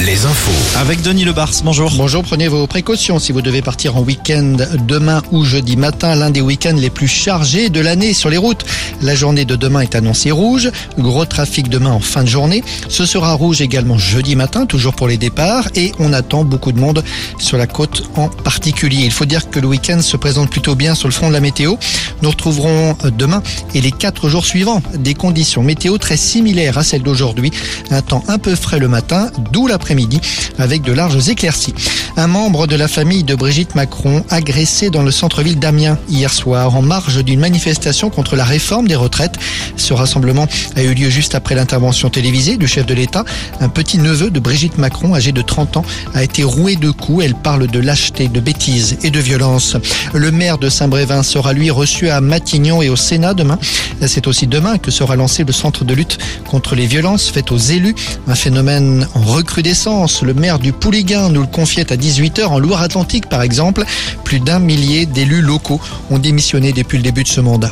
les infos. Avec Denis Lebars, bonjour. Bonjour, prenez vos précautions si vous devez partir en week-end demain ou jeudi matin, l'un des week-ends les plus chargés de l'année sur les routes. La journée de demain est annoncée rouge, gros trafic demain en fin de journée. Ce sera rouge également jeudi matin, toujours pour les départs, et on attend beaucoup de monde sur la côte en particulier. Il faut dire que le week-end se présente plutôt bien sur le front de la météo. Nous retrouverons demain et les quatre jours suivants des conditions météo très similaires à celles d'aujourd'hui. Un temps un peu frais le matin, d'où l'après-midi avec de larges éclaircies. Un membre de la famille de Brigitte Macron agressé dans le centre-ville d'Amiens hier soir en marge d'une manifestation contre la réforme des retraites. Ce rassemblement a eu lieu juste après l'intervention télévisée du chef de l'État. Un petit neveu de Brigitte Macron, âgé de 30 ans, a été roué de coups. Elle parle de lâcheté, de bêtises et de violence. Le maire de Saint-Brévin sera lui reçu à Matignon et au Sénat demain. C'est aussi demain que sera lancé le centre de lutte contre les violences faites aux élus. Un phénomène en recrudescence. Le maire du Pouliguen nous le confiait à 18h en Loire-Atlantique par exemple. Plus d'un millier d'élus locaux ont démissionné depuis le début de ce mandat.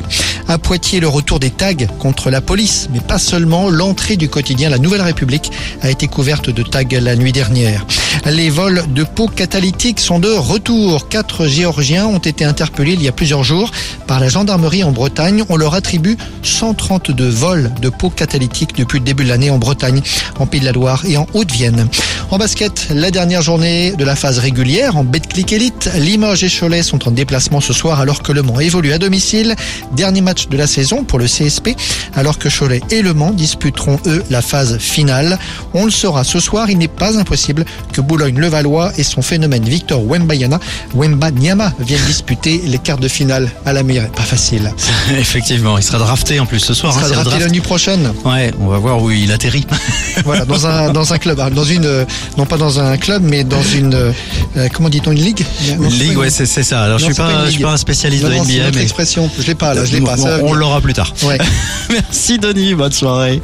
À Poitiers, le retour des tags contre la police, mais pas seulement. L'entrée du quotidien La Nouvelle République a été couverte de tags la nuit dernière. Les vols de pots catalytiques sont de retour. Quatre Géorgiens ont été interpellés il y a plusieurs jours par la gendarmerie en Bretagne. On leur attribue 132 vols de pots catalytiques depuis le début de l'année en Bretagne, en Pays de la Loire et en Haute-Vienne. En basket, la dernière journée de la phase régulière en Betclic Elite. Limoges et Cholet sont en déplacement ce soir alors que Le Mans évolue à domicile. Dernier match de la saison pour le CSP alors que Cholet et Le Mans disputeront eux la phase finale. On le saura ce soir, il n'est pas impossible que Boulogne-Levallois et son phénomène Victor Wembayana, Wemba Nyama viennent disputer les quarts de finale à la mire. Pas facile. Effectivement, il sera drafté en plus ce soir. Il sera hein, le drafté la nuit prochaine. Ouais, on va voir où il atterrit. Voilà, dans un dans un club, dans une non pas dans un club, mais dans une euh, comment dit-on une ligue? Non, ligue, une ouais, c'est ça. Alors, je suis c'est pas une pas, je suis pas un spécialiste Non, de NBA, mais expression. Je l'ai pas là, je l'ai pas. Bon, ça on l'aura plus tard. Ouais. Merci Denis, bonne soirée.